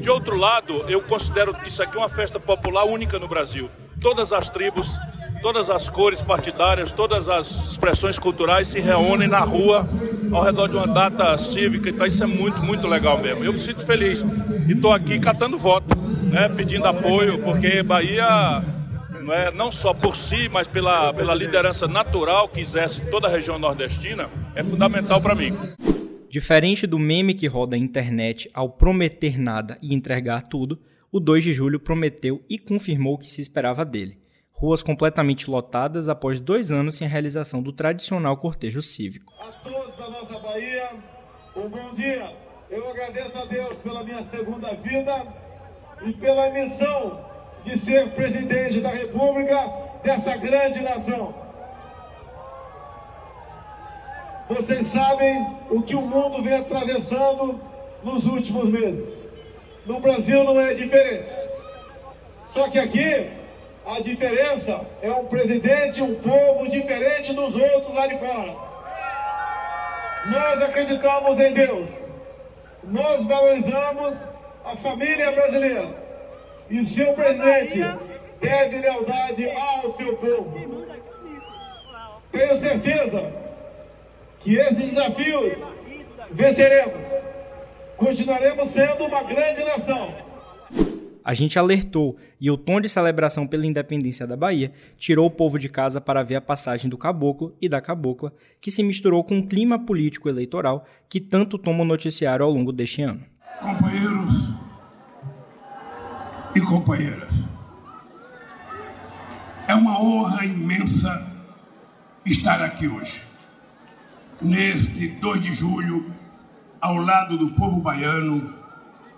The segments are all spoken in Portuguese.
De outro lado, eu considero isso aqui uma festa popular única no Brasil. Todas as tribos, todas as cores partidárias, todas as expressões culturais se reúnem na rua ao redor de uma data cívica. Então isso é muito, muito legal mesmo. Eu me sinto feliz e estou aqui catando voto, né, pedindo apoio, porque Bahia não, é, não só por si, mas pela, pela liderança natural que exerce toda a região nordestina, é fundamental para mim. Diferente do meme que roda a internet ao prometer nada e entregar tudo, o 2 de julho prometeu e confirmou o que se esperava dele. Ruas completamente lotadas após dois anos sem a realização do tradicional cortejo cívico. A todos da nossa Bahia, um bom dia. Eu agradeço a Deus pela minha segunda vida e pela missão de ser presidente da República dessa grande nação. Vocês sabem o que o mundo vem atravessando nos últimos meses. No Brasil não é diferente. Só que aqui a diferença é um presidente, um povo diferente dos outros lá de fora. Nós acreditamos em Deus. Nós valorizamos a família brasileira. E seu presidente deve lealdade ao seu povo. Tenho certeza que esses desafios venceremos. Continuaremos sendo uma grande nação. A gente alertou e o tom de celebração pela independência da Bahia tirou o povo de casa para ver a passagem do caboclo e da cabocla, que se misturou com o clima político eleitoral que tanto toma o noticiário ao longo deste ano. Companheiros e companheiras, é uma honra imensa estar aqui hoje neste 2 de julho, ao lado do povo baiano,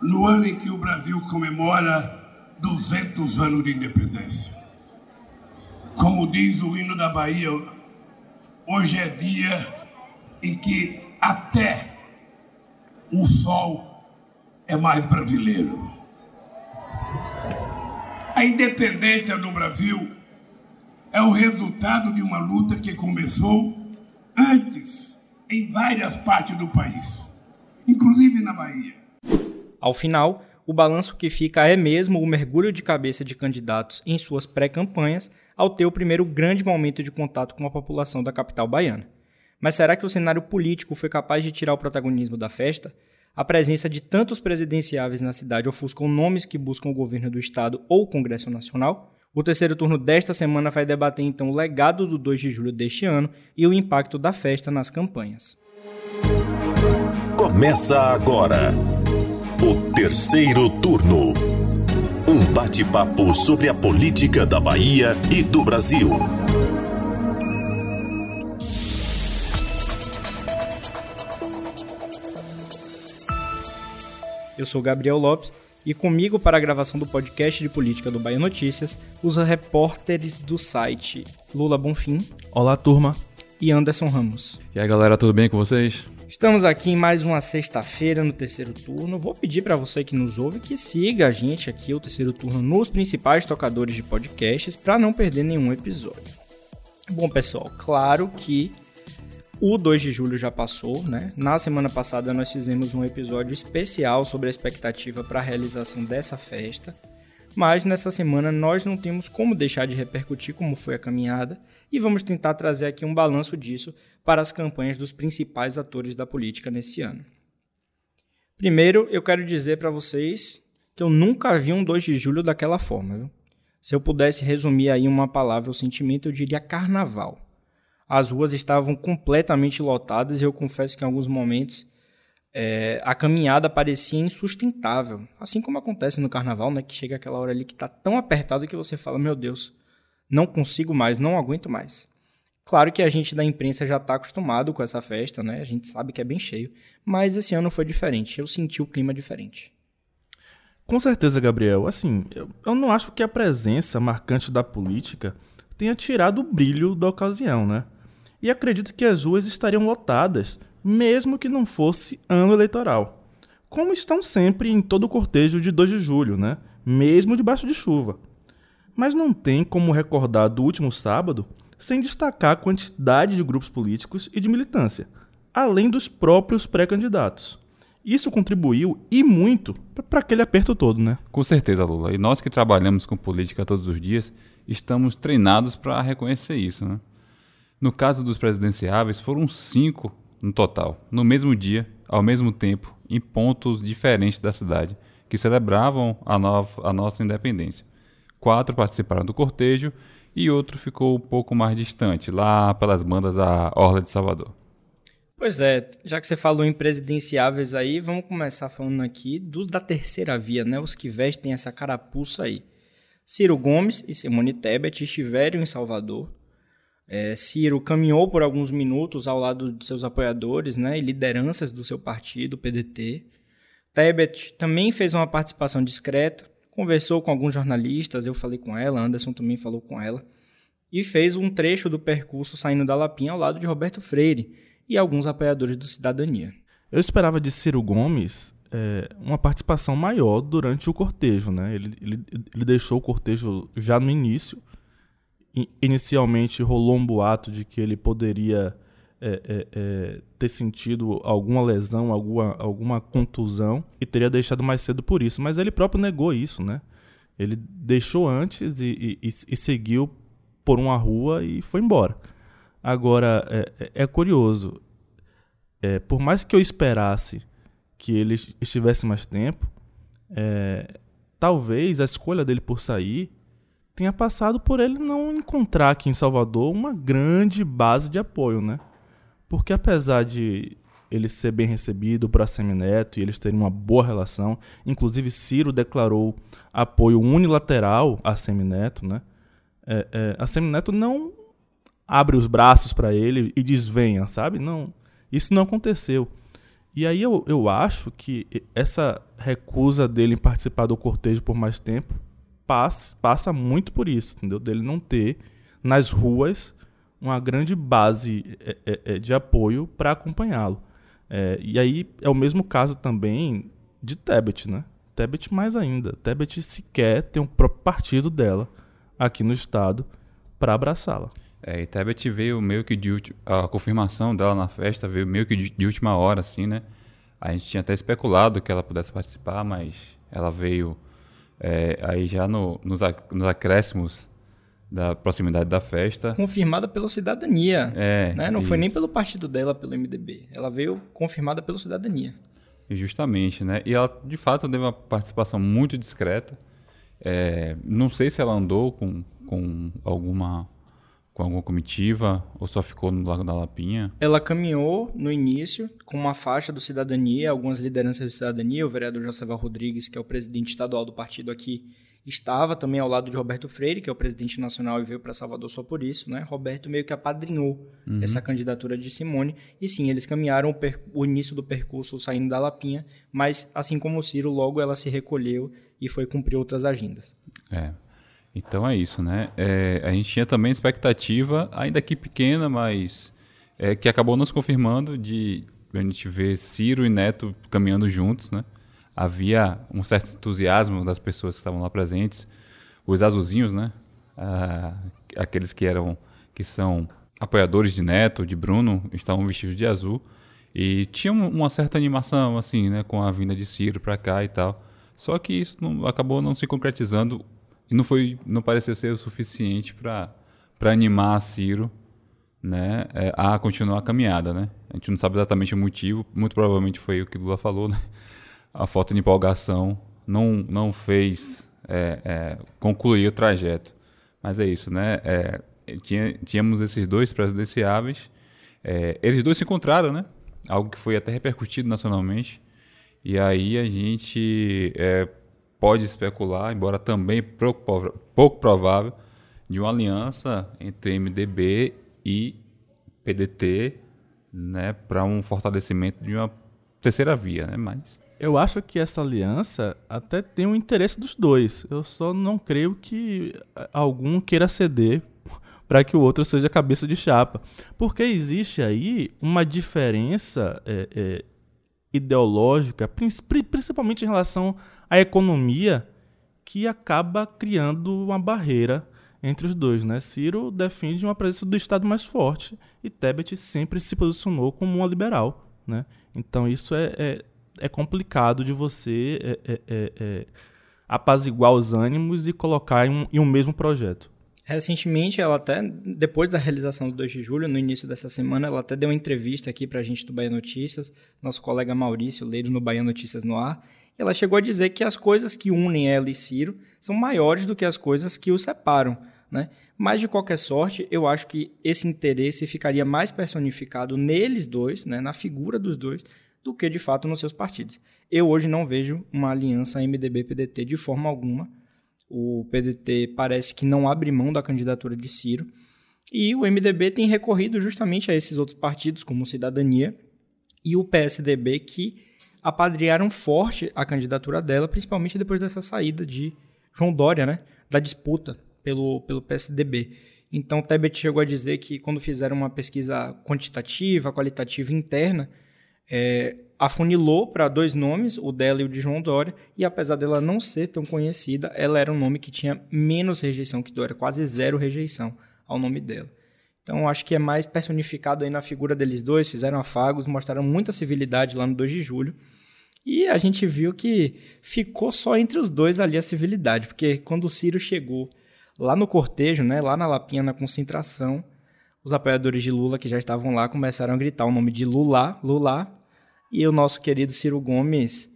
no ano em que o Brasil comemora 200 anos de independência. Como diz o hino da Bahia, hoje é dia em que até o sol é mais brasileiro. A independência do Brasil é o resultado de uma luta que começou antes em várias partes do país, inclusive na Bahia. Ao final, o balanço que fica é mesmo o mergulho de cabeça de candidatos em suas pré-campanhas ao ter o primeiro grande momento de contato com a população da capital baiana. Mas será que o cenário político foi capaz de tirar o protagonismo da festa? A presença de tantos presidenciáveis na cidade ofuscam nomes que buscam o governo do estado ou o Congresso Nacional? O terceiro turno desta semana vai debater então o legado do 2 de julho deste ano e o impacto da festa nas campanhas. Começa agora o terceiro turno. Um bate-papo sobre a política da Bahia e do Brasil. Eu sou Gabriel Lopes e comigo para a gravação do podcast de política do Bahia Notícias, os repórteres do site Lula Bonfim. Olá, turma. E Anderson Ramos. E aí, galera, tudo bem com vocês? Estamos aqui em mais uma sexta-feira no terceiro turno. Vou pedir para você que nos ouve que siga a gente aqui, o terceiro turno, nos principais tocadores de podcasts para não perder nenhum episódio. Bom, pessoal, claro que o 2 de julho já passou, né? Na semana passada nós fizemos um episódio especial sobre a expectativa para a realização dessa festa, mas nessa semana nós não temos como deixar de repercutir como foi a caminhada e vamos tentar trazer aqui um balanço disso para as campanhas dos principais atores da política nesse ano. Primeiro, eu quero dizer para vocês que eu nunca vi um 2 de julho daquela forma. Viu? Se eu pudesse resumir aí uma palavra o sentimento, eu diria carnaval. As ruas estavam completamente lotadas e eu confesso que em alguns momentos é, a caminhada parecia insustentável. Assim como acontece no carnaval, né? Que chega aquela hora ali que está tão apertado que você fala: Meu Deus, não consigo mais, não aguento mais. Claro que a gente da imprensa já está acostumado com essa festa, né? A gente sabe que é bem cheio. Mas esse ano foi diferente. Eu senti o clima diferente. Com certeza, Gabriel. Assim, eu, eu não acho que a presença marcante da política tenha tirado o brilho da ocasião, né? E acredito que as ruas estariam lotadas, mesmo que não fosse ano eleitoral. Como estão sempre em todo o cortejo de 2 de julho, né? mesmo debaixo de chuva. Mas não tem como recordar do último sábado sem destacar a quantidade de grupos políticos e de militância, além dos próprios pré-candidatos. Isso contribuiu e muito para aquele aperto todo, né? Com certeza, Lula. E nós que trabalhamos com política todos os dias, estamos treinados para reconhecer isso, né? No caso dos presidenciáveis, foram cinco no total, no mesmo dia, ao mesmo tempo, em pontos diferentes da cidade, que celebravam a, nova, a nossa independência. Quatro participaram do cortejo e outro ficou um pouco mais distante, lá pelas bandas da Orla de Salvador. Pois é, já que você falou em presidenciáveis aí, vamos começar falando aqui dos da terceira via, né? Os que vestem essa carapuça aí. Ciro Gomes e Simone Tebet estiveram em Salvador é, Ciro caminhou por alguns minutos ao lado de seus apoiadores né, e lideranças do seu partido, o PDT. Tebet também fez uma participação discreta, conversou com alguns jornalistas, eu falei com ela, Anderson também falou com ela, e fez um trecho do percurso saindo da Lapinha ao lado de Roberto Freire e alguns apoiadores do Cidadania. Eu esperava de Ciro Gomes é, uma participação maior durante o cortejo. Né? Ele, ele, ele deixou o cortejo já no início, inicialmente rolou um boato de que ele poderia é, é, é, ter sentido alguma lesão, alguma, alguma contusão e teria deixado mais cedo por isso. Mas ele próprio negou isso, né? Ele deixou antes e, e, e seguiu por uma rua e foi embora. Agora, é, é, é curioso. É, por mais que eu esperasse que ele estivesse mais tempo, talvez a escolha dele por sair tenha passado por ele não encontrar aqui em Salvador uma grande base de apoio, né? Porque apesar de ele ser bem recebido por Assemineto e eles terem uma boa relação, inclusive Ciro declarou apoio unilateral a Assemineto, né? É, é, a Assemineto não abre os braços para ele e desvenha, sabe? Não, isso não aconteceu. E aí eu, eu acho que essa recusa dele em participar do cortejo por mais tempo passa, passa muito por isso, entendeu? Dele não ter nas ruas uma grande base é, é, é de apoio para acompanhá-lo. É, e aí é o mesmo caso também de Tebet, né? Tebet mais ainda. Tebet sequer tem um próprio partido dela aqui no estado para abraçá-la. É, e Tebet veio meio que de a confirmação dela na festa veio meio que de última hora, assim, né? A gente tinha até especulado que ela pudesse participar, mas ela veio é, aí já no, nos, nos acréscimos da proximidade da festa. Confirmada pela cidadania. É. Né? Não isso. foi nem pelo partido dela, pelo MDB. Ela veio confirmada pela cidadania. Justamente, né? E ela, de fato, teve uma participação muito discreta. É, não sei se ela andou com, com alguma com alguma comitiva ou só ficou no Lago da Lapinha? Ela caminhou no início com uma faixa do Cidadania, algumas lideranças do Cidadania, o vereador Joseval Rodrigues, que é o presidente estadual do partido aqui, estava também ao lado de Roberto Freire, que é o presidente nacional e veio para Salvador só por isso, né? Roberto meio que apadrinhou uhum. essa candidatura de Simone e sim, eles caminharam o, o, início do percurso saindo da Lapinha, mas assim como o Ciro, logo ela se recolheu e foi cumprir outras agendas. É. Então é isso, né? É, a gente tinha também expectativa, ainda que pequena, mas é, que acabou nos confirmando de a gente ver Ciro e Neto caminhando juntos, né? Havia um certo entusiasmo das pessoas que estavam lá presentes, os azulzinhos, né? Ah, aqueles que eram que são apoiadores de Neto, de Bruno, estavam vestidos de azul e tinha uma certa animação assim, né, com a vinda de Ciro para cá e tal. Só que isso não, acabou não se concretizando e não foi, não pareceu ser o suficiente para animar a Ciro, né, é, a continuar a caminhada, né? A gente não sabe exatamente o motivo, muito provavelmente foi o que Lula falou, né? A falta de empolgação não não fez é, é, concluir o trajeto. Mas é isso, né? É, tinha, tínhamos esses dois presidenciáveis, é, eles dois se encontraram, né? Algo que foi até repercutido nacionalmente. E aí a gente é, pode especular, embora também pouco, provável, de uma aliança entre MDB e PDT né, para um fortalecimento de uma terceira via. Né? Mas... Eu acho que essa aliança até tem um interesse dos dois. Eu só não creio que algum queira ceder para que o outro seja cabeça de chapa. Porque existe aí uma diferença é, é, ideológica, principalmente em relação à economia, que acaba criando uma barreira entre os dois. Né? Ciro defende uma presença do Estado mais forte e Tebet sempre se posicionou como uma liberal. Né? Então isso é, é, é complicado de você é, é, é, é apaziguar os ânimos e colocar em um, em um mesmo projeto. Recentemente, ela até, depois da realização do 2 de julho, no início dessa semana, ela até deu uma entrevista aqui para a gente do Bahia Notícias, nosso colega Maurício Leiro no Bahia Notícias no ar, e ela chegou a dizer que as coisas que unem ela e Ciro são maiores do que as coisas que os separam, né? Mas, de qualquer sorte, eu acho que esse interesse ficaria mais personificado neles dois, né, na figura dos dois, do que, de fato, nos seus partidos. Eu hoje não vejo uma aliança MDB-PDT de forma alguma, o PDT parece que não abre mão da candidatura de Ciro. E o MDB tem recorrido justamente a esses outros partidos, como Cidadania e o PSDB, que apadrearam forte a candidatura dela, principalmente depois dessa saída de João Dória, né? Da disputa pelo, pelo PSDB. Então, Tebet chegou a dizer que quando fizeram uma pesquisa quantitativa, qualitativa interna, é, afunilou para dois nomes, o dela e o de João Dória, e apesar dela não ser tão conhecida, ela era um nome que tinha menos rejeição que Dória, quase zero rejeição ao nome dela. Então acho que é mais personificado aí na figura deles dois, fizeram afagos, mostraram muita civilidade lá no 2 de julho. E a gente viu que ficou só entre os dois ali a civilidade, porque quando o Ciro chegou lá no cortejo, né, lá na Lapinha, na concentração, os apoiadores de Lula que já estavam lá começaram a gritar o nome de Lula, Lula, e o nosso querido Ciro Gomes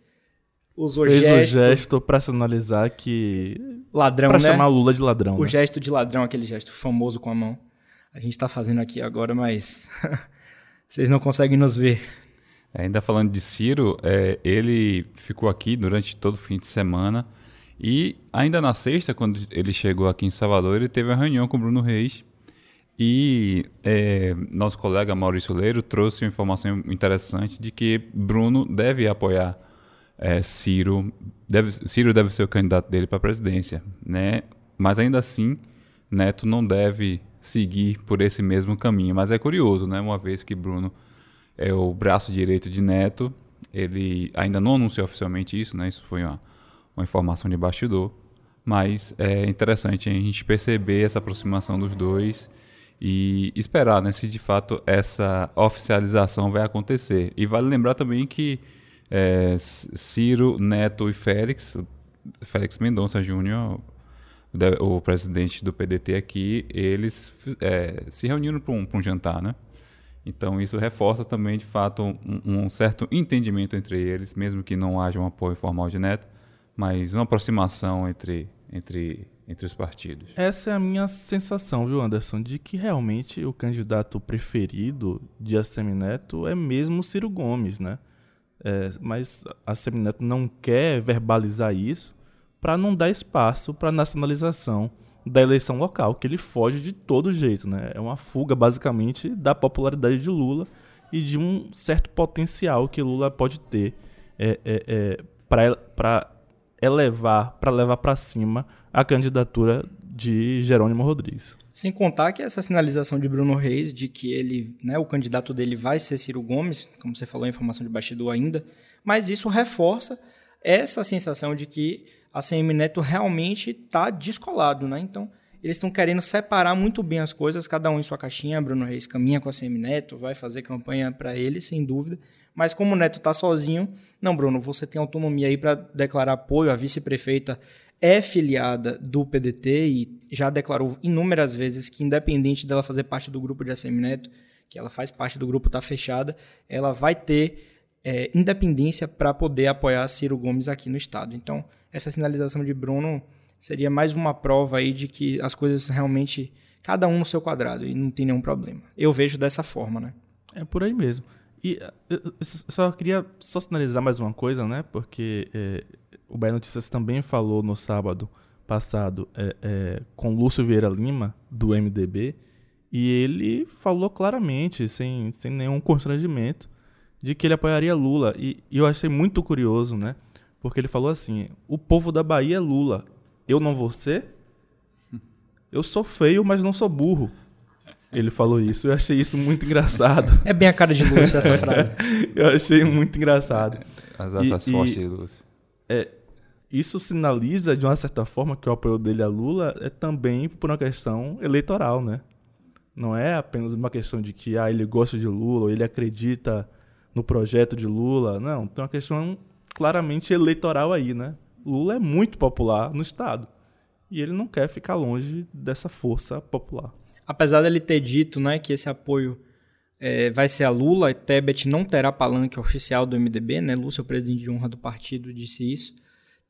usou Fez gesto... o gesto para sinalizar que... Ladrão, pra né? chamar Lula de ladrão. O né? gesto de ladrão, aquele gesto famoso com a mão. A gente tá fazendo aqui agora, mas... Vocês não conseguem nos ver. Ainda falando de Ciro, é, ele ficou aqui durante todo o fim de semana e ainda na sexta, quando ele chegou aqui em Salvador, ele teve uma reunião com o Bruno Reis e é, nosso colega Maurício Leiro trouxe uma informação interessante de que Bruno deve apoiar é, Ciro, deve, Ciro deve ser o candidato dele para a presidência, né? Mas ainda assim, Neto não deve seguir por esse mesmo caminho. Mas é curioso, né? Uma vez que Bruno é o braço direito de Neto, ele ainda não anunciou oficialmente isso, né? Isso foi uma, uma informação de bastidor. Mas é interessante a gente perceber essa aproximação dos dois e esperar né, se de fato essa oficialização vai acontecer. E vale lembrar também que é, Ciro, Neto e Félix, Félix Mendonça Júnior, o presidente do PDT aqui, eles é, se reuniram para um, um, jantar, né? Então isso reforça também, de fato, um, um, certo entendimento entre eles, mesmo que não haja um apoio formal de Neto, mas uma aproximação entre, entre entre os partidos. Essa é a minha sensação, viu, Anderson, de que realmente o candidato preferido de Assemineto é mesmo Ciro Gomes, né? É, mas Assemineto não quer verbalizar isso para não dar espaço para nacionalização da eleição local, que ele foge de todo jeito, né? É uma fuga basicamente da popularidade de Lula e de um certo potencial que Lula pode ter é, é, é para elevar, para levar para cima a candidatura de Jerônimo Rodrigues. Sem contar que essa sinalização de Bruno Reis de que ele, né, o candidato dele vai ser Ciro Gomes, como você falou, informação de bastidor ainda, mas isso reforça essa sensação de que a CM Neto realmente está descolado, né? Então, eles estão querendo separar muito bem as coisas, cada um em sua caixinha. Bruno Reis caminha com a CM Neto, vai fazer campanha para ele, sem dúvida. Mas como o Neto está sozinho, não, Bruno, você tem autonomia aí para declarar apoio. A vice-prefeita é filiada do PDT e já declarou inúmeras vezes que, independente dela fazer parte do grupo de ACM Neto, que ela faz parte do grupo, está fechada, ela vai ter é, independência para poder apoiar Ciro Gomes aqui no estado. Então, essa sinalização de Bruno seria mais uma prova aí de que as coisas realmente, cada um no seu quadrado, e não tem nenhum problema. Eu vejo dessa forma, né? É por aí mesmo. E eu só queria só sinalizar mais uma coisa, né? Porque é, o Bahia Notícias também falou no sábado passado é, é, com Lúcio Vieira Lima, do MDB, e ele falou claramente, sem, sem nenhum constrangimento, de que ele apoiaria Lula. E, e eu achei muito curioso, né? Porque ele falou assim: o povo da Bahia é Lula, eu não vou ser? Eu sou feio, mas não sou burro. Ele falou isso. Eu achei isso muito engraçado. É bem a cara de Lúcio essa frase. eu achei muito engraçado. As asas fortes de Lúcio. É, isso sinaliza, de uma certa forma, que o apoio dele a Lula é também por uma questão eleitoral, né? Não é apenas uma questão de que ah, ele gosta de Lula, ou ele acredita no projeto de Lula. Não, tem uma questão claramente eleitoral aí, né? Lula é muito popular no Estado. E ele não quer ficar longe dessa força popular. Apesar dele ter dito né, que esse apoio é, vai ser a Lula, Tebet não terá palanque oficial do MDB, né? Lúcio, presidente de honra do partido, disse isso.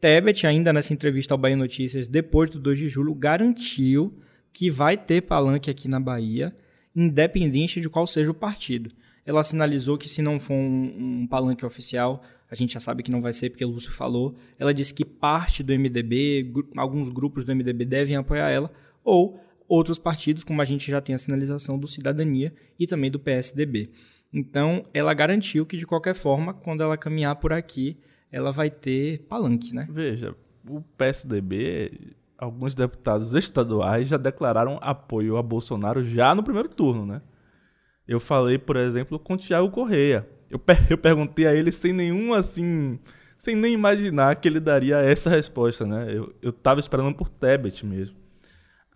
Tebet, ainda nessa entrevista ao Bahia Notícias, depois do 2 de julho, garantiu que vai ter palanque aqui na Bahia, independente de qual seja o partido. Ela sinalizou que se não for um, um palanque oficial, a gente já sabe que não vai ser porque o Lúcio falou. Ela disse que parte do MDB, alguns grupos do MDB devem apoiar ela, ou outros partidos, como a gente já tem a sinalização do Cidadania e também do PSDB. Então, ela garantiu que, de qualquer forma, quando ela caminhar por aqui, ela vai ter palanque, né? Veja, o PSDB, alguns deputados estaduais já declararam apoio a Bolsonaro já no primeiro turno, né? Eu falei, por exemplo, com o Tiago Correia. Eu, per eu perguntei a ele sem nenhum, assim, sem nem imaginar que ele daria essa resposta, né? Eu, eu tava esperando por Tebet mesmo.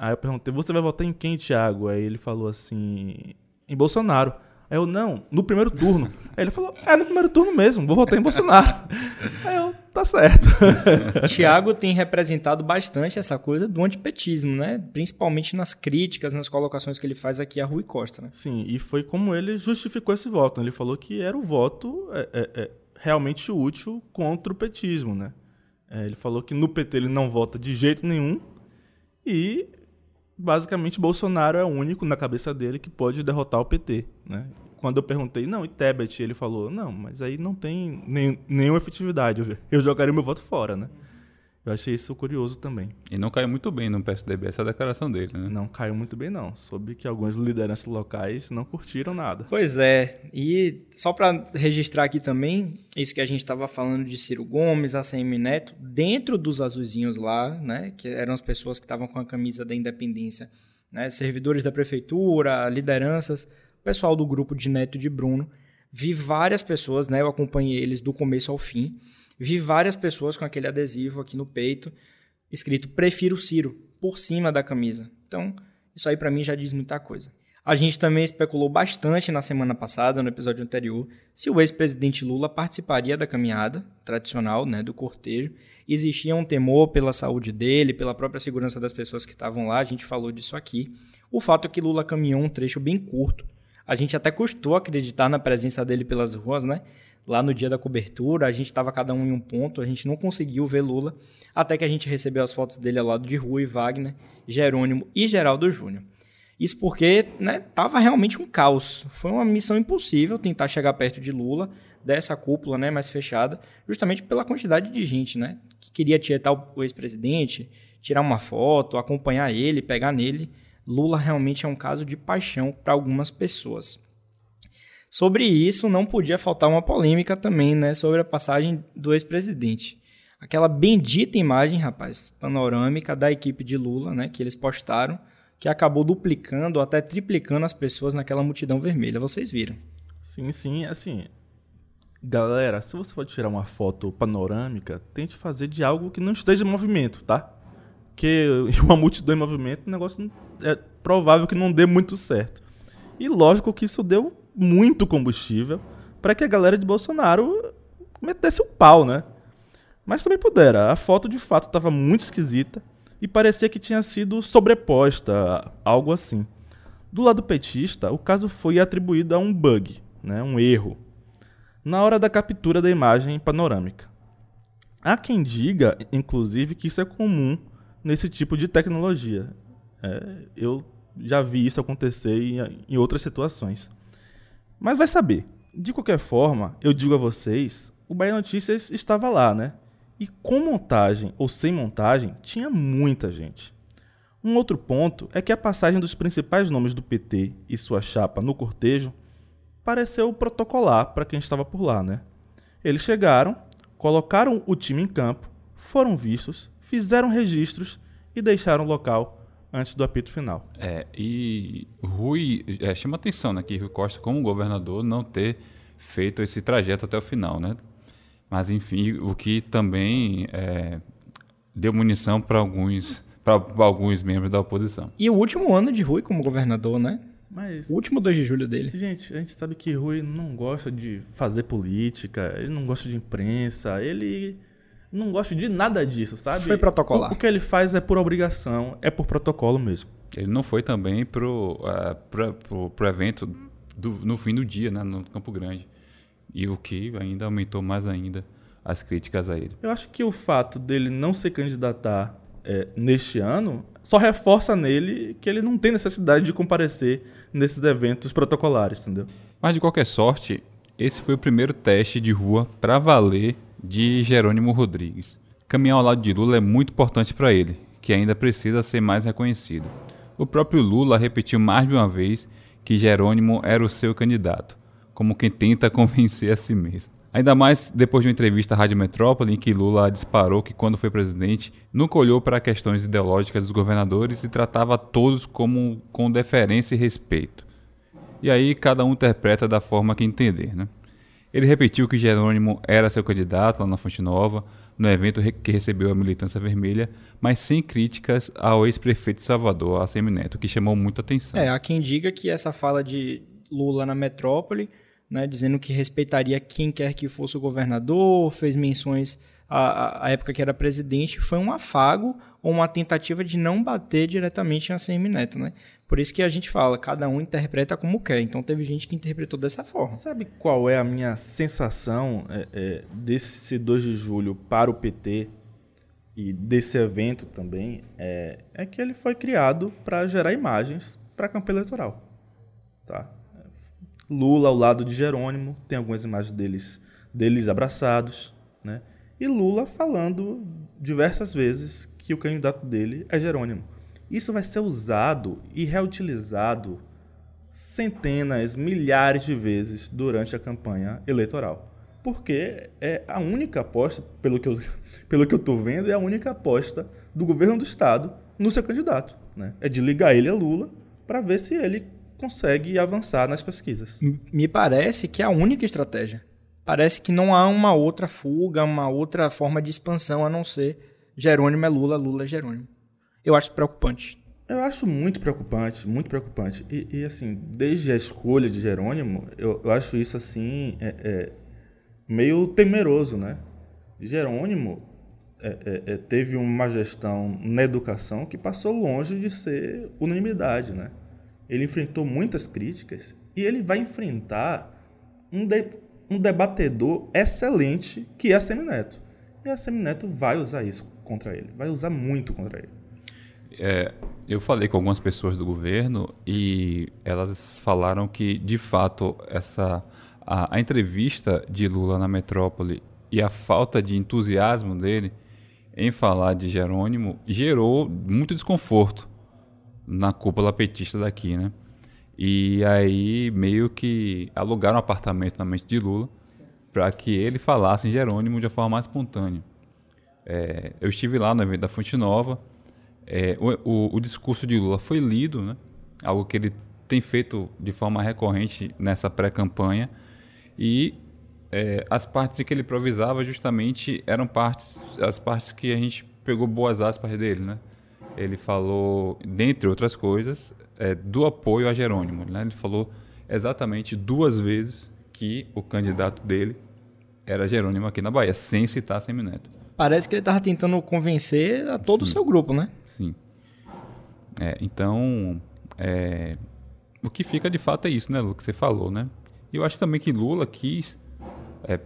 Aí eu perguntei, você vai votar em quem, Thiago? Aí ele falou assim, em Bolsonaro. Aí eu, não, no primeiro turno. Aí ele falou, é no primeiro turno mesmo, vou votar em Bolsonaro. Aí eu, tá certo. Tiago tem representado bastante essa coisa do antipetismo, né? Principalmente nas críticas, nas colocações que ele faz aqui a Rui Costa, né? Sim, e foi como ele justificou esse voto. Ele falou que era o voto é, é, é, realmente útil contra o petismo, né? É, ele falou que no PT ele não vota de jeito nenhum e basicamente Bolsonaro é o único na cabeça dele que pode derrotar o PT, né? Quando eu perguntei, não, e Tebet? Ele falou, não, mas aí não tem nem, nenhuma efetividade, eu jogaria meu voto fora, né? Eu achei isso curioso também. E não caiu muito bem no PSDB essa declaração dele, né? Não caiu muito bem, não. Soube que algumas lideranças locais não curtiram nada. Pois é. E só para registrar aqui também, isso que a gente estava falando de Ciro Gomes, ACM Neto, dentro dos azulzinhos lá, né? Que eram as pessoas que estavam com a camisa da independência, né? Servidores da prefeitura, lideranças, o pessoal do grupo de Neto e de Bruno. Vi várias pessoas, né? Eu acompanhei eles do começo ao fim Vi várias pessoas com aquele adesivo aqui no peito, escrito Prefiro Ciro, por cima da camisa. Então, isso aí para mim já diz muita coisa. A gente também especulou bastante na semana passada, no episódio anterior, se o ex-presidente Lula participaria da caminhada tradicional, né, do cortejo. Existia um temor pela saúde dele, pela própria segurança das pessoas que estavam lá, a gente falou disso aqui. O fato é que Lula caminhou um trecho bem curto. A gente até custou acreditar na presença dele pelas ruas, né? lá no dia da cobertura, a gente estava cada um em um ponto, a gente não conseguiu ver Lula, até que a gente recebeu as fotos dele ao lado de Rui, Wagner, Jerônimo e Geraldo Júnior. Isso porque né, tava realmente um caos. Foi uma missão impossível tentar chegar perto de Lula, dessa cúpula né, mais fechada, justamente pela quantidade de gente né, que queria tietar o ex-presidente, tirar uma foto, acompanhar ele, pegar nele. Lula realmente é um caso de paixão para algumas pessoas. Sobre isso, não podia faltar uma polêmica também, né? Sobre a passagem do ex-presidente. Aquela bendita imagem, rapaz, panorâmica da equipe de Lula, né? Que eles postaram, que acabou duplicando ou até triplicando as pessoas naquela multidão vermelha. Vocês viram? Sim, sim. Assim, galera, se você for tirar uma foto panorâmica, tente fazer de algo que não esteja em movimento, tá? Porque uma multidão em movimento, o negócio é provável que não dê muito certo. E lógico que isso deu muito combustível para que a galera de Bolsonaro metesse o pau, né? Mas também pudera. A foto de fato estava muito esquisita e parecia que tinha sido sobreposta, algo assim. Do lado petista, o caso foi atribuído a um bug, né, um erro, na hora da captura da imagem panorâmica. Há quem diga, inclusive, que isso é comum nesse tipo de tecnologia. É, eu já vi isso acontecer em, em outras situações. Mas vai saber. De qualquer forma, eu digo a vocês, o Bahia Notícias estava lá, né? E com montagem ou sem montagem, tinha muita gente. Um outro ponto é que a passagem dos principais nomes do PT e sua chapa no cortejo pareceu protocolar para quem estava por lá, né? Eles chegaram, colocaram o time em campo, foram vistos, fizeram registros e deixaram o local antes do apito final. É, e Rui, é, chama atenção né, que Rui Costa, como governador, não ter feito esse trajeto até o final, né? Mas, enfim, o que também é, deu munição para alguns, alguns membros da oposição. E o último ano de Rui como governador, né? Mas. O último 2 de julho dele. Gente, a gente sabe que Rui não gosta de fazer política, ele não gosta de imprensa, ele não gosta de nada disso, sabe? Foi protocolar. O, o que ele faz é por obrigação, é por protocolo mesmo. Ele não foi também pro, uh, pro, pro, pro evento do, no fim do dia, né, no Campo Grande. E o que ainda aumentou mais ainda as críticas a ele. Eu acho que o fato dele não se candidatar é, neste ano só reforça nele que ele não tem necessidade de comparecer nesses eventos protocolares, entendeu? Mas de qualquer sorte, esse foi o primeiro teste de rua para valer de Jerônimo Rodrigues. Caminhar ao lado de Lula é muito importante para ele, que ainda precisa ser mais reconhecido. O próprio Lula repetiu mais de uma vez que Jerônimo era o seu candidato, como quem tenta convencer a si mesmo. Ainda mais depois de uma entrevista à Rádio Metrópole em que Lula disparou que, quando foi presidente, nunca olhou para questões ideológicas dos governadores e tratava todos como com deferência e respeito. E aí cada um interpreta da forma que entender, né? Ele repetiu que Jerônimo era seu candidato lá na Fonte Nova, no evento que recebeu a militância vermelha, mas sem críticas ao ex-prefeito de Salvador, ACM Neto, que chamou muita atenção. É, há quem diga que essa fala de Lula na metrópole né, dizendo que respeitaria quem quer que fosse o governador, fez menções à, à, época que era presidente, foi um afago ou uma tentativa de não bater diretamente em ACM Neto, né? Por isso que a gente fala, cada um interpreta como quer. Então teve gente que interpretou dessa forma. Sabe qual é a minha sensação é, é, desse 2 de julho para o PT e desse evento também? É, é que ele foi criado para gerar imagens para a campanha eleitoral. Tá? Lula ao lado de Jerônimo, tem algumas imagens deles, deles abraçados, né? E Lula falando diversas vezes que o candidato dele é Jerônimo. Isso vai ser usado e reutilizado centenas, milhares de vezes durante a campanha eleitoral. Porque é a única aposta, pelo que eu, pelo que eu estou vendo, é a única aposta do governo do Estado no seu candidato. Né? É de ligar ele a Lula para ver se ele consegue avançar nas pesquisas. Me parece que é a única estratégia. Parece que não há uma outra fuga, uma outra forma de expansão a não ser Jerônimo é Lula, Lula é Jerônimo. Eu acho preocupante. Eu acho muito preocupante, muito preocupante. E, e assim, desde a escolha de Jerônimo, eu, eu acho isso assim é, é, meio temeroso, né? Jerônimo é, é, é teve uma gestão na educação que passou longe de ser unanimidade, né? ele enfrentou muitas críticas e ele vai enfrentar um, de, um debatedor excelente que é Semineto. E a Semineto vai usar isso contra ele, vai usar muito contra ele. É, eu falei com algumas pessoas do governo e elas falaram que, de fato, essa a, a entrevista de Lula na metrópole e a falta de entusiasmo dele em falar de Jerônimo gerou muito desconforto na cúpula petista daqui, né? E aí meio que alugaram um apartamento na mente de Lula para que ele falasse em Jerônimo de uma forma mais espontânea. É, eu estive lá no evento da Fonte Nova. É, o, o, o, discurso de Lula foi lido, né? algo que ele tem feito de forma recorrente nessa pré-campanha. E é, as partes que ele improvisava justamente eram partes, as partes que a gente pegou boas aspas dele, né? ele falou, dentre outras coisas, é, do apoio a Jerônimo. Né? Ele falou exatamente duas vezes que o candidato dele era Jerônimo aqui na Bahia, sem citar Semineto. Parece que ele estava tentando convencer a todo Sim. o seu grupo, né? É, então, é, o que fica de fato é isso, né, o que você falou, né? E eu acho também que Lula quis é,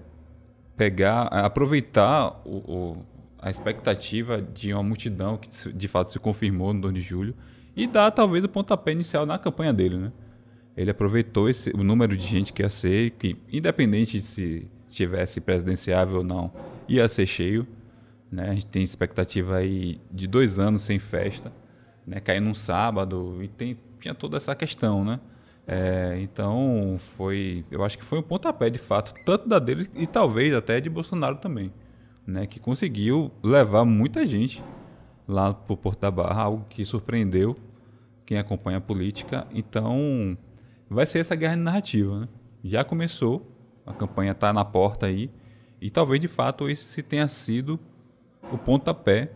pegar, aproveitar o, o a expectativa de uma multidão que de fato se confirmou no 2 de julho e dar talvez o pontapé inicial na campanha dele, né? Ele aproveitou esse, o número de gente que ia ser, que independente se tivesse presidenciável ou não, ia ser cheio. Né? A gente tem expectativa aí de dois anos sem festa, né? cair num sábado e tem, tinha toda essa questão, né? É, então foi, eu acho que foi um pontapé de fato, tanto da dele e talvez até de Bolsonaro também né, que conseguiu levar muita gente lá para o Porto da Barra, algo que surpreendeu quem acompanha a política. Então, vai ser essa guerra narrativa. Né? Já começou, a campanha está na porta aí, e talvez de fato esse tenha sido o pontapé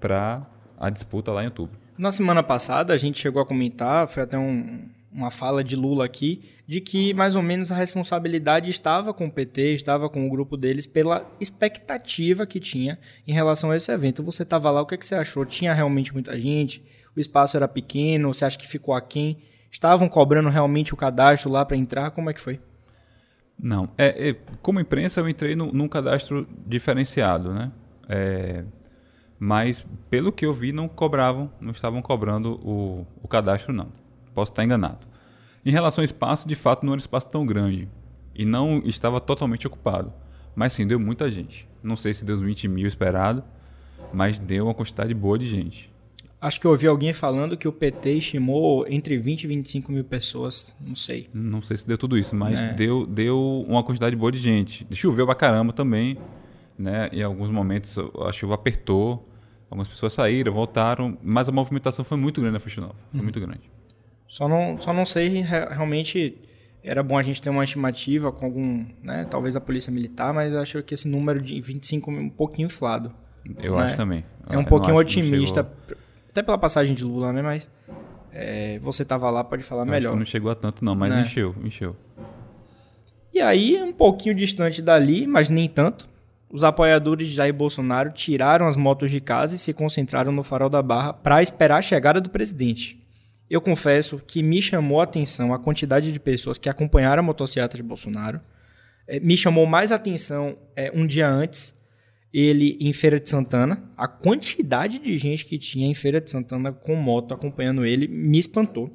para a disputa lá em outubro. Na semana passada, a gente chegou a comentar, foi até um, uma fala de Lula aqui, de que mais ou menos a responsabilidade estava com o PT, estava com o grupo deles, pela expectativa que tinha em relação a esse evento. Você estava lá, o que, é que você achou? Tinha realmente muita gente? O espaço era pequeno? Você acha que ficou aquém? Estavam cobrando realmente o cadastro lá para entrar? Como é que foi? Não. É, é, como imprensa, eu entrei no, num cadastro diferenciado, né? É, mas, pelo que eu vi, não cobravam, não estavam cobrando o, o cadastro, não. Posso estar enganado. Em relação ao espaço, de fato, não era um espaço tão grande. E não estava totalmente ocupado. Mas sim, deu muita gente. Não sei se deu uns 20 mil esperado, mas deu uma quantidade boa de gente. Acho que eu ouvi alguém falando que o PT estimou entre 20 e 25 mil pessoas, não sei. Não sei se deu tudo isso, mas é. deu, deu uma quantidade boa de gente. Choveu pra caramba também, né? Em alguns momentos a chuva apertou, algumas pessoas saíram, voltaram, mas a movimentação foi muito grande na Fonte Nova, foi hum. muito grande. Só não, só não sei realmente era bom a gente ter uma estimativa com algum, né, talvez a polícia militar, mas eu acho que esse número de 25 é um pouquinho inflado. Eu né? acho também. É um pouquinho otimista, até pela passagem de Lula, né, mas é, você tava lá, pode falar eu melhor. não chegou a tanto não, mas né? encheu, encheu. E aí, um pouquinho distante dali, mas nem tanto, os apoiadores de Jair Bolsonaro tiraram as motos de casa e se concentraram no farol da Barra para esperar a chegada do presidente. Eu confesso que me chamou a atenção a quantidade de pessoas que acompanharam a motocicleta de Bolsonaro. É, me chamou mais atenção é, um dia antes, ele em Feira de Santana. A quantidade de gente que tinha em Feira de Santana com moto acompanhando ele me espantou.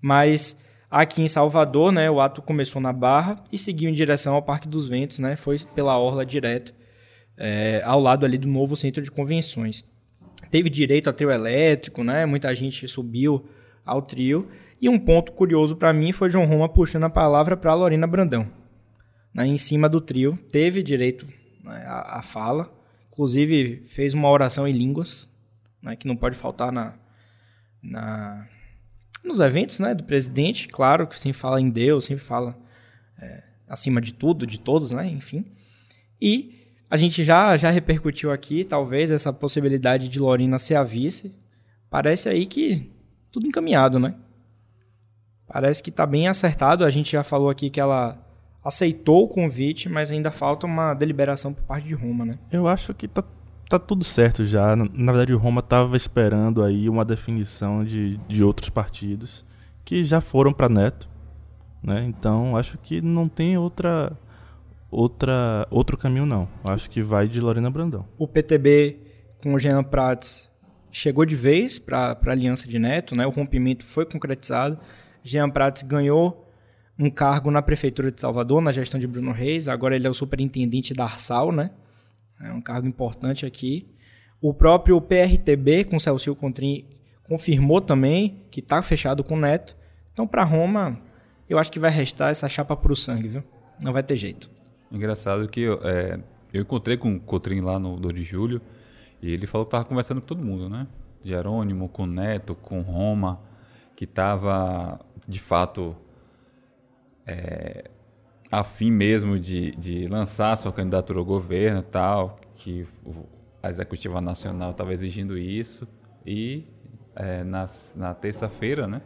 Mas aqui em Salvador, né, o ato começou na Barra e seguiu em direção ao Parque dos Ventos, né, foi pela orla direto, é, ao lado ali do novo centro de convenções. Teve direito a trio elétrico, né, muita gente subiu ao trio. E um ponto curioso para mim foi João Roma puxando a palavra para Lorena Brandão. Né, em cima do trio, teve direito né, à, à, fala, inclusive fez uma oração em línguas, né, que não pode faltar na, na, nos eventos né, do presidente. Claro que sempre fala em Deus, sempre fala é, acima de tudo, de todos, né, enfim. E a gente já, já repercutiu aqui, talvez, essa possibilidade de Lorena ser a vice. Parece aí que tudo encaminhado, né? Parece que está bem acertado. A gente já falou aqui que ela aceitou o convite, mas ainda falta uma deliberação por parte de Roma, né? Eu acho que tá, tá tudo certo já. Na verdade, Roma estava esperando aí uma definição de, de outros partidos que já foram para Neto, né? Então, acho que não tem outra outra outro caminho não. Acho que vai de Lorena Brandão. O PTB com o Jean Prats chegou de vez para a aliança de Neto, né? o rompimento foi concretizado. Jean Prats ganhou um cargo na Prefeitura de Salvador, na gestão de Bruno Reis, agora ele é o superintendente da Arsal, né? É um cargo importante aqui. O próprio PRTB, com Celso Contrim, confirmou também que está fechado com o Neto. Então, para Roma, eu acho que vai restar essa chapa para o sangue, viu? Não vai ter jeito. Engraçado que é, eu encontrei com o Cotrim lá no 2 de julho, e ele falou que estava conversando com todo mundo, né? Jerônimo, com Neto, com Roma, que estava, de fato, é, afim mesmo de, de lançar sua candidatura ao governo tal, que a Executiva Nacional estava exigindo isso. E é, nas, na terça-feira, né?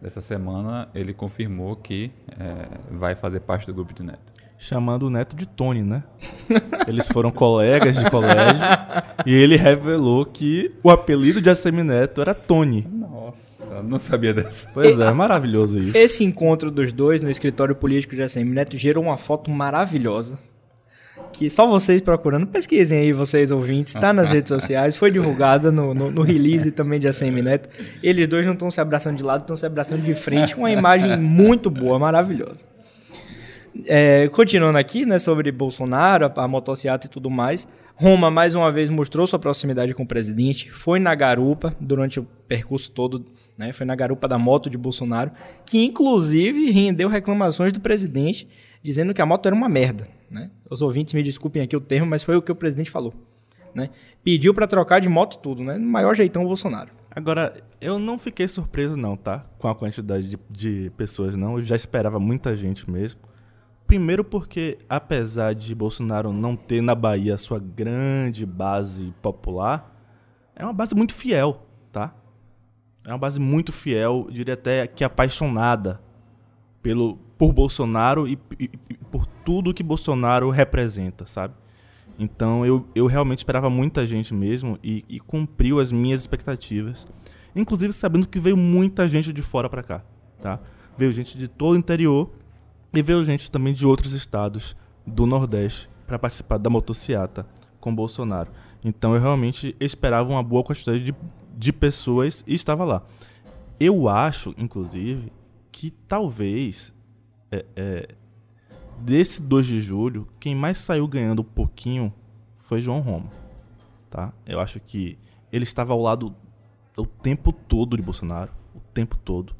Dessa semana, ele confirmou que é, vai fazer parte do grupo de Neto chamando o neto de Tony, né? Eles foram colegas de colégio e ele revelou que o apelido de ACM Neto era Tony. Nossa, não sabia dessa. Pois é, maravilhoso isso. Esse encontro dos dois no escritório político de ACM Neto gerou uma foto maravilhosa. Que só vocês procurando, pesquisem aí, vocês ouvintes, tá nas redes sociais, foi divulgada no, no, no release também de ACM Neto. Eles dois não estão se abraçando de lado, estão se abraçando de frente, uma imagem muito boa, maravilhosa. É, continuando aqui, né, sobre Bolsonaro, a, a motocicleta e tudo mais. Roma mais uma vez mostrou sua proximidade com o presidente, foi na garupa durante o percurso todo, né, foi na garupa da moto de Bolsonaro, que inclusive rendeu reclamações do presidente, dizendo que a moto era uma merda. Né? Os ouvintes me desculpem aqui o termo, mas foi o que o presidente falou. Né? Pediu para trocar de moto tudo, né? No maior jeitão o Bolsonaro. Agora, eu não fiquei surpreso não, tá? Com a quantidade de, de pessoas, não. Eu já esperava muita gente mesmo. Primeiro porque, apesar de Bolsonaro não ter na Bahia a sua grande base popular, é uma base muito fiel, tá? É uma base muito fiel, diria até que apaixonada pelo, por Bolsonaro e, e, e por tudo que Bolsonaro representa, sabe? Então eu, eu realmente esperava muita gente mesmo e, e cumpriu as minhas expectativas. Inclusive sabendo que veio muita gente de fora para cá, tá? Veio gente de todo o interior e veio gente também de outros estados do Nordeste para participar da motociata com Bolsonaro. Então eu realmente esperava uma boa quantidade de, de pessoas e estava lá. Eu acho, inclusive, que talvez é, é, desse 2 de julho, quem mais saiu ganhando um pouquinho foi João Roma. Tá? Eu acho que ele estava ao lado o tempo todo de Bolsonaro, o tempo todo.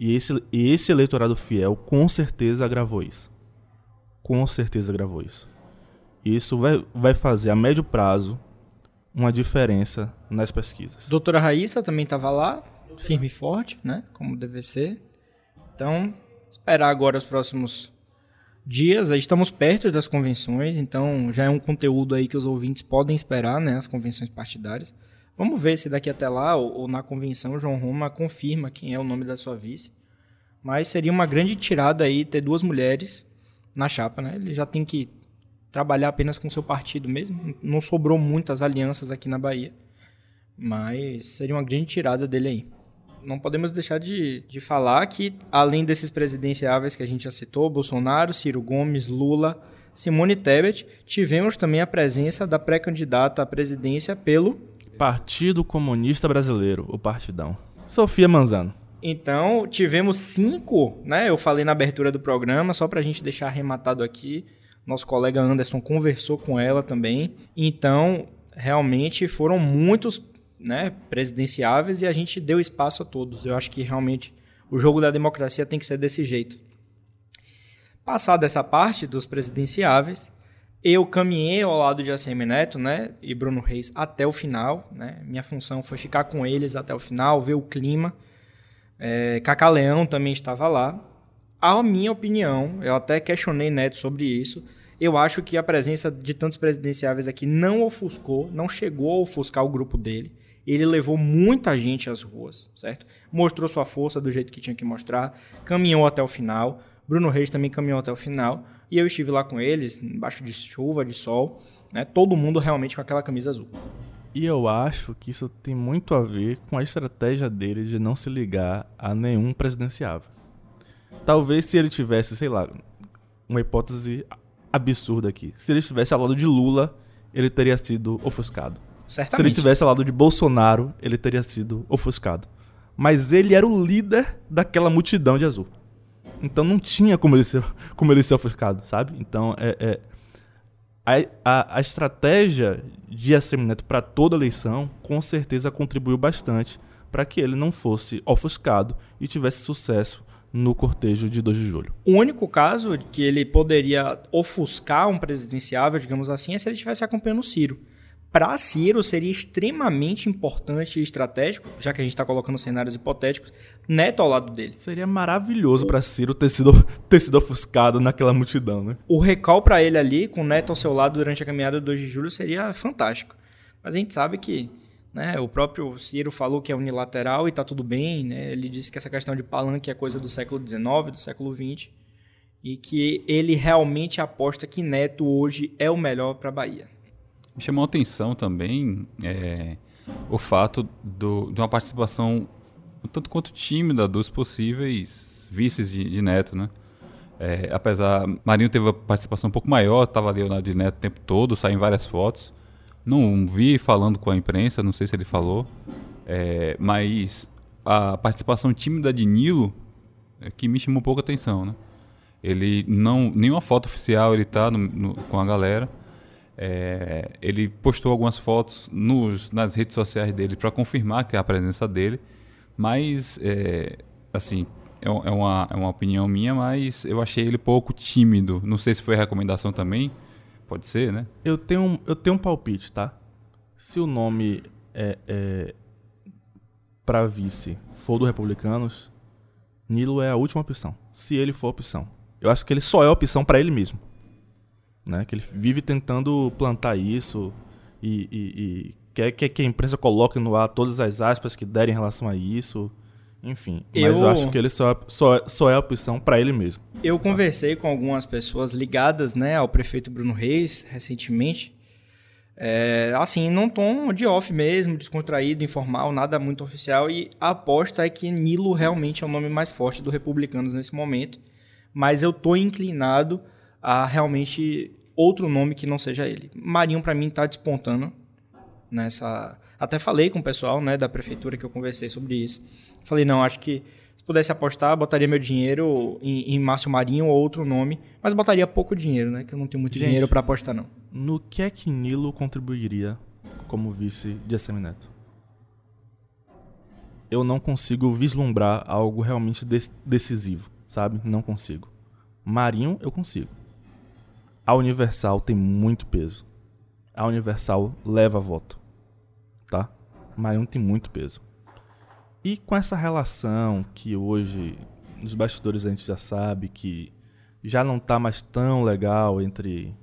E esse, esse eleitorado fiel com certeza agravou isso. Com certeza agravou isso. Isso vai, vai fazer a médio prazo uma diferença nas pesquisas. Doutora Raíssa também estava lá, firme e forte, né? Como deve ser. Então, esperar agora os próximos dias. Estamos perto das convenções, então já é um conteúdo aí que os ouvintes podem esperar, né? As convenções partidárias. Vamos ver se daqui até lá, ou, ou na convenção, João Roma confirma quem é o nome da sua vice. Mas seria uma grande tirada aí ter duas mulheres na chapa, né? Ele já tem que trabalhar apenas com seu partido mesmo. Não sobrou muitas alianças aqui na Bahia. Mas seria uma grande tirada dele aí. Não podemos deixar de, de falar que, além desses presidenciáveis que a gente já citou, Bolsonaro, Ciro Gomes, Lula, Simone Tebet, tivemos também a presença da pré-candidata à presidência pelo Partido Comunista Brasileiro, o Partidão. Sofia Manzano. Então, tivemos cinco, né? Eu falei na abertura do programa, só para a gente deixar arrematado aqui. Nosso colega Anderson conversou com ela também. Então, realmente foram muitos né, presidenciáveis e a gente deu espaço a todos. Eu acho que realmente o jogo da democracia tem que ser desse jeito. Passado essa parte dos presidenciáveis, eu caminhei ao lado de ACM Neto né, e Bruno Reis até o final. Né? Minha função foi ficar com eles até o final, ver o clima. É, Cacá Leão também estava lá. A minha opinião, eu até questionei Neto sobre isso. Eu acho que a presença de tantos presidenciáveis aqui não ofuscou, não chegou a ofuscar o grupo dele. Ele levou muita gente às ruas, certo? Mostrou sua força do jeito que tinha que mostrar, caminhou até o final. Bruno Reis também caminhou até o final. E eu estive lá com eles, embaixo de chuva, de sol, né? Todo mundo realmente com aquela camisa azul. E eu acho que isso tem muito a ver com a estratégia dele de não se ligar a nenhum presidenciável. Talvez se ele tivesse, sei lá, uma hipótese absurda aqui. Se ele estivesse ao lado de Lula, ele teria sido ofuscado. Certamente. Se ele estivesse ao lado de Bolsonaro, ele teria sido ofuscado. Mas ele era o líder daquela multidão de azul. Então não tinha como ele ser, como ele ser ofuscado, sabe? Então é, é a, a, a, estratégia de ACM Neto para toda eleição com certeza contribuiu bastante para que ele não fosse ofuscado e tivesse sucesso no cortejo de 2 de julho. O único caso que ele poderia ofuscar um presidenciável, digamos assim, é se ele estivesse acompanhando o Ciro para Ciro seria extremamente importante e estratégico, já que a gente está colocando cenários hipotéticos, Neto ao lado dele. Seria maravilhoso para Ciro ter sido, ter sido ofuscado naquela multidão, né? O recall para ele ali, com Neto ao seu lado durante a caminhada do 2 de julho, seria fantástico. Mas a gente sabe que né, o próprio Ciro falou que é unilateral e está tudo bem. Né? Ele disse que essa questão de palanque é coisa do século XIX, do século XX. E que ele realmente aposta que Neto hoje é o melhor para a Bahia. Me chamou a atenção também é, o fato do, de uma participação um tanto quanto tímida dos possíveis vices de, de Neto, né? É, apesar, Marinho teve uma participação um pouco maior, estava ali o de Neto o tempo todo, saiu em várias fotos. Não vi falando com a imprensa, não sei se ele falou, é, mas a participação tímida de Nilo é que me chamou um pouco a atenção, né? Ele não, nenhuma foto oficial ele tá no, no, com a galera. É, ele postou algumas fotos nos, nas redes sociais dele para confirmar que é a presença dele, mas é, assim é, é, uma, é uma opinião minha, mas eu achei ele pouco tímido. Não sei se foi recomendação também, pode ser, né? Eu tenho, eu tenho um palpite, tá? Se o nome é, é para vice for do Republicanos, Nilo é a última opção. Se ele for opção, eu acho que ele só é opção para ele mesmo né? Que ele vive tentando plantar isso e, e, e quer, quer que a imprensa coloque no ar todas as aspas que derem em relação a isso. Enfim, mas eu, eu acho que ele só, só, só é a opção para ele mesmo. Eu conversei com algumas pessoas ligadas né, ao prefeito Bruno Reis recentemente. É, assim, num tom de off mesmo, descontraído, informal, nada muito oficial. E a aposta é que Nilo realmente é o nome mais forte do Republicanos nesse momento. Mas eu tô inclinado a realmente outro nome que não seja ele. Marinho, para mim, tá despontando nessa. Até falei com o pessoal né, da prefeitura que eu conversei sobre isso. Falei, não, acho que se pudesse apostar, botaria meu dinheiro em, em Márcio Marinho ou outro nome, mas botaria pouco dinheiro, né? Que eu não tenho muito Gente, dinheiro para apostar, não. No que é que Nilo contribuiria como vice de Assemineto? Eu não consigo vislumbrar algo realmente decisivo, sabe? Não consigo. Marinho, eu consigo. A Universal tem muito peso. A Universal leva voto, tá? Marinho tem muito peso. E com essa relação que hoje nos bastidores a gente já sabe que já não tá mais tão legal entre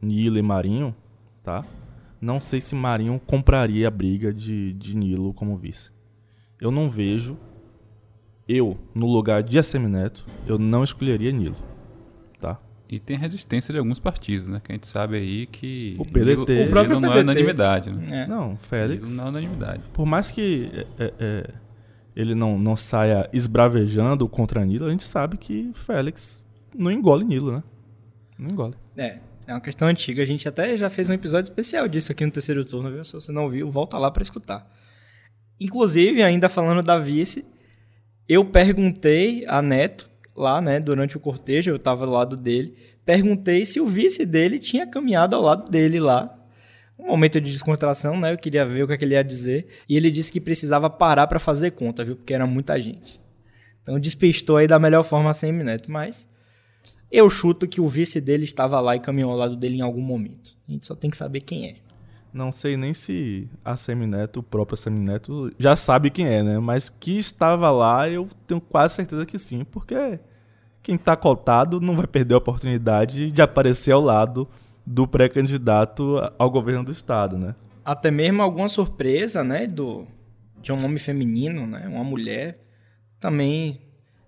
Nilo e Marinho, tá? Não sei se Marinho compraria a briga de, de Nilo como vice. Eu não vejo. Eu, no lugar de Assemineto, eu não escolheria Nilo. E tem resistência de alguns partidos, né? Que a gente sabe aí que. O PDT. O próprio não é unanimidade, né? É. Não, Félix. Não é unanimidade. Por mais que é, é, ele não, não saia esbravejando contra Nilo, a gente sabe que Félix não engole Nilo, né? Não engole. É, é uma questão antiga. A gente até já fez um episódio especial disso aqui no terceiro turno, viu? Se você não viu, volta lá para escutar. Inclusive, ainda falando da vice, eu perguntei a Neto, lá, né, durante o cortejo, eu tava do lado dele, perguntei se o vice dele tinha caminhado ao lado dele lá um momento de descontração, né? Eu queria ver o que, é que ele ia dizer. E ele disse que precisava parar para fazer conta, viu? Porque era muita gente. Então despistou aí da melhor forma sem Neto, mas eu chuto que o vice dele estava lá e caminhou ao lado dele em algum momento. A gente só tem que saber quem é. Não sei nem se a Semineto, o próprio Semineto, já sabe quem é, né? Mas que estava lá, eu tenho quase certeza que sim, porque quem está cotado não vai perder a oportunidade de aparecer ao lado do pré-candidato ao governo do estado, né? Até mesmo alguma surpresa, né, do de um nome feminino, né, uma mulher, também,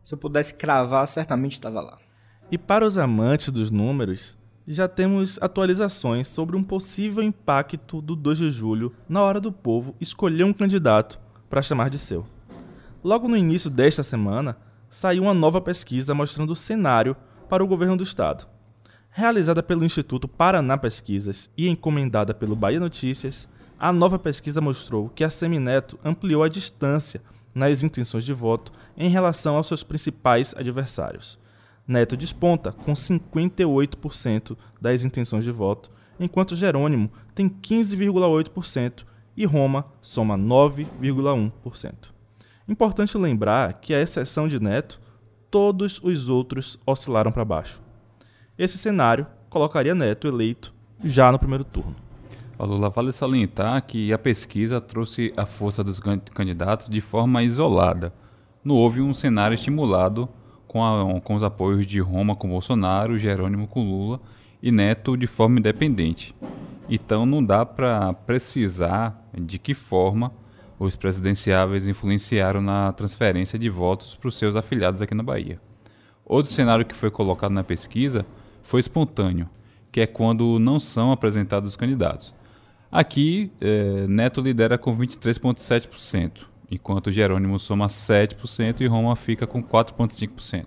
se eu pudesse cravar, certamente estava lá. E para os amantes dos números, já temos atualizações sobre um possível impacto do 2 de julho na hora do povo escolher um candidato para chamar de seu. Logo no início desta semana, saiu uma nova pesquisa mostrando o cenário para o governo do estado. Realizada pelo Instituto Paraná Pesquisas e encomendada pelo Bahia Notícias, a nova pesquisa mostrou que a Semineto ampliou a distância nas intenções de voto em relação aos seus principais adversários. Neto desponta com 58% das intenções de voto, enquanto Jerônimo tem 15,8% e Roma soma 9,1%. Importante lembrar que, à exceção de Neto, todos os outros oscilaram para baixo. Esse cenário colocaria Neto eleito já no primeiro turno. O Lula vale salientar que a pesquisa trouxe a força dos candidatos de forma isolada. Não houve um cenário estimulado com, a, com os apoios de Roma com Bolsonaro, Jerônimo com Lula e Neto de forma independente. Então não dá para precisar de que forma os presidenciáveis influenciaram na transferência de votos para os seus afiliados aqui na Bahia. Outro cenário que foi colocado na pesquisa foi espontâneo, que é quando não são apresentados os candidatos. Aqui, é, Neto lidera com 23,7%, enquanto Jerônimo soma 7% e Roma fica com 4,5%.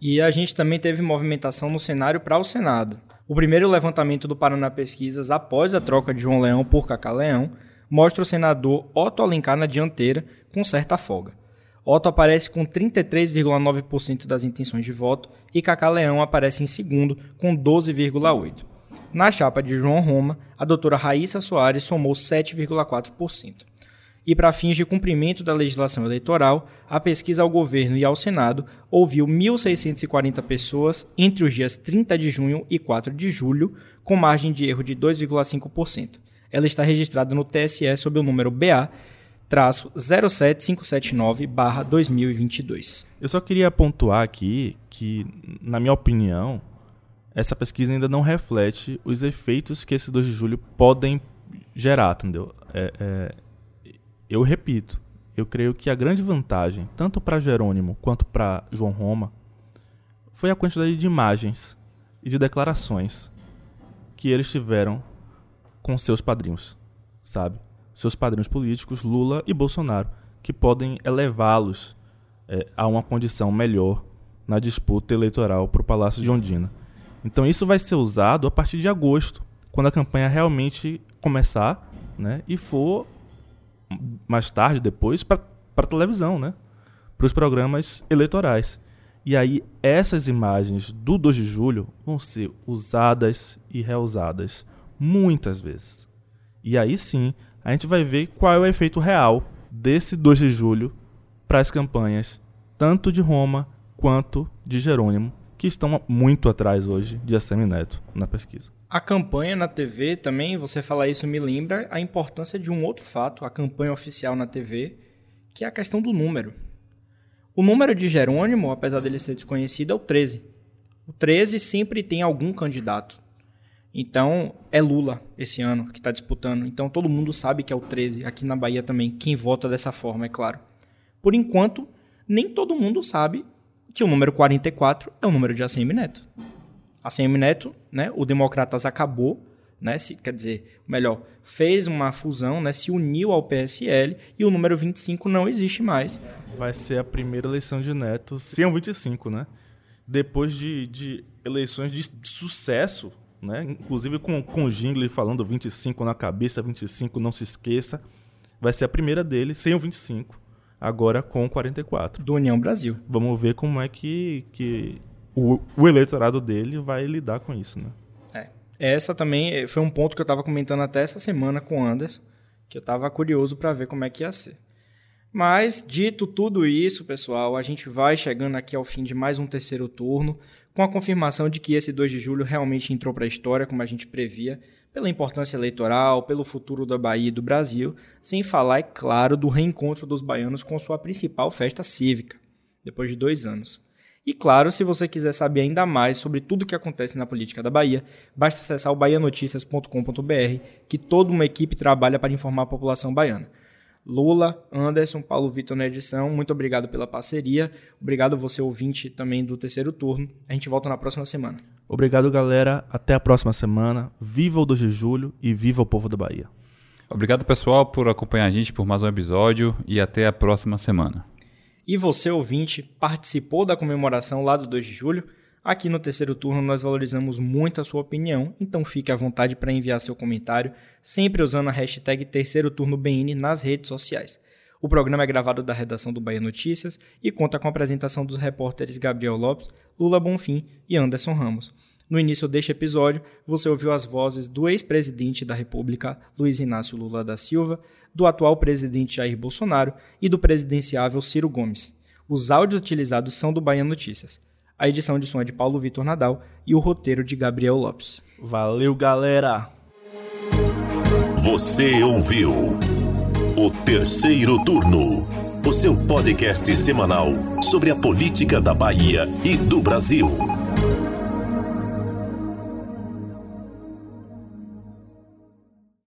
E a gente também teve movimentação no cenário para o Senado. O primeiro levantamento do Paraná Pesquisas após a troca de João Leão por Cacá Leão mostra o senador Otto Alencar na dianteira com certa folga. Otto aparece com 33,9% das intenções de voto e Cacá Leão aparece em segundo com 12,8%. Na chapa de João Roma, a doutora Raíssa Soares somou 7,4%. E para fins de cumprimento da legislação eleitoral, a pesquisa ao governo e ao Senado ouviu 1.640 pessoas entre os dias 30 de junho e 4 de julho, com margem de erro de 2,5%. Ela está registrada no TSE sob o número BA traço 07579 barra 2022. Eu só queria pontuar aqui que, na minha opinião, essa pesquisa ainda não reflete os efeitos que esse 2 de julho podem gerar, entendeu? É, é, eu repito, eu creio que a grande vantagem, tanto para Jerônimo quanto para João Roma, foi a quantidade de imagens e de declarações que eles tiveram com seus padrinhos, sabe? Seus padrinhos políticos, Lula e Bolsonaro, que podem elevá-los é, a uma condição melhor na disputa eleitoral para o Palácio de Ondina. Então isso vai ser usado a partir de agosto, quando a campanha realmente começar, né? E for mais tarde, depois, para a televisão, né? Para os programas eleitorais. E aí essas imagens do 2 de julho vão ser usadas e reusadas muitas vezes. E aí sim, a gente vai ver qual é o efeito real desse 2 de julho para as campanhas tanto de Roma quanto de Jerônimo, que estão muito atrás hoje de Assemi Neto na pesquisa. A campanha na TV também, você falar isso me lembra a importância de um outro fato, a campanha oficial na TV, que é a questão do número. O número de Jerônimo, apesar dele ser desconhecido, é o 13. O 13 sempre tem algum candidato. Então, é Lula esse ano que está disputando. Então, todo mundo sabe que é o 13. Aqui na Bahia também, quem vota dessa forma, é claro. Por enquanto, nem todo mundo sabe que o número 44 é o número de ACM Neto. ACM Neto, né, o Democratas acabou, né, se, quer dizer, melhor, fez uma fusão, né, se uniu ao PSL e o número 25 não existe mais. Vai ser a primeira eleição de Neto sem o 25, né? Depois de, de eleições de sucesso, né? Inclusive com, com o Jingle falando 25 na cabeça, 25 não se esqueça. Vai ser a primeira dele sem o 25 agora com 44. Do União Brasil. Vamos ver como é que, que o, o eleitorado dele vai lidar com isso, né? É. Essa também eh, foi um ponto que eu estava comentando até essa semana com o Anderson, que eu estava curioso para ver como é que ia ser. Mas, dito tudo isso, pessoal, a gente vai chegando aqui ao fim de mais um terceiro turno, com a confirmação de que esse 2 de julho realmente entrou para a história, como a gente previa, pela importância eleitoral, pelo futuro da Bahia e do Brasil, sem falar, é claro, do reencontro dos baianos com sua principal festa cívica, depois de dois anos. E claro, se você quiser saber ainda mais sobre tudo o que acontece na política da Bahia, basta acessar o bahianoticias.com.br, que toda uma equipe trabalha para informar a população baiana. Lula, Anderson, Paulo Vitor na edição, muito obrigado pela parceria. Obrigado você ouvinte também do terceiro turno. A gente volta na próxima semana. Obrigado, galera. Até a próxima semana. Viva o 2 de julho e viva o povo da Bahia. Obrigado, pessoal, por acompanhar a gente por mais um episódio e até a próxima semana. E você, ouvinte, participou da comemoração lá do 2 de julho? Aqui no terceiro turno nós valorizamos muito a sua opinião, então fique à vontade para enviar seu comentário, sempre usando a hashtag terceiro turno BN nas redes sociais. O programa é gravado da redação do Bahia Notícias e conta com a apresentação dos repórteres Gabriel Lopes, Lula Bonfim e Anderson Ramos. No início deste episódio, você ouviu as vozes do ex-presidente da República, Luiz Inácio Lula da Silva, do atual presidente Jair Bolsonaro e do presidenciável Ciro Gomes. Os áudios utilizados são do Bahia Notícias. A edição de som é de Paulo Vitor Nadal e o roteiro de Gabriel Lopes. Valeu, galera! Você ouviu o terceiro turno, o seu podcast semanal sobre a política da Bahia e do Brasil.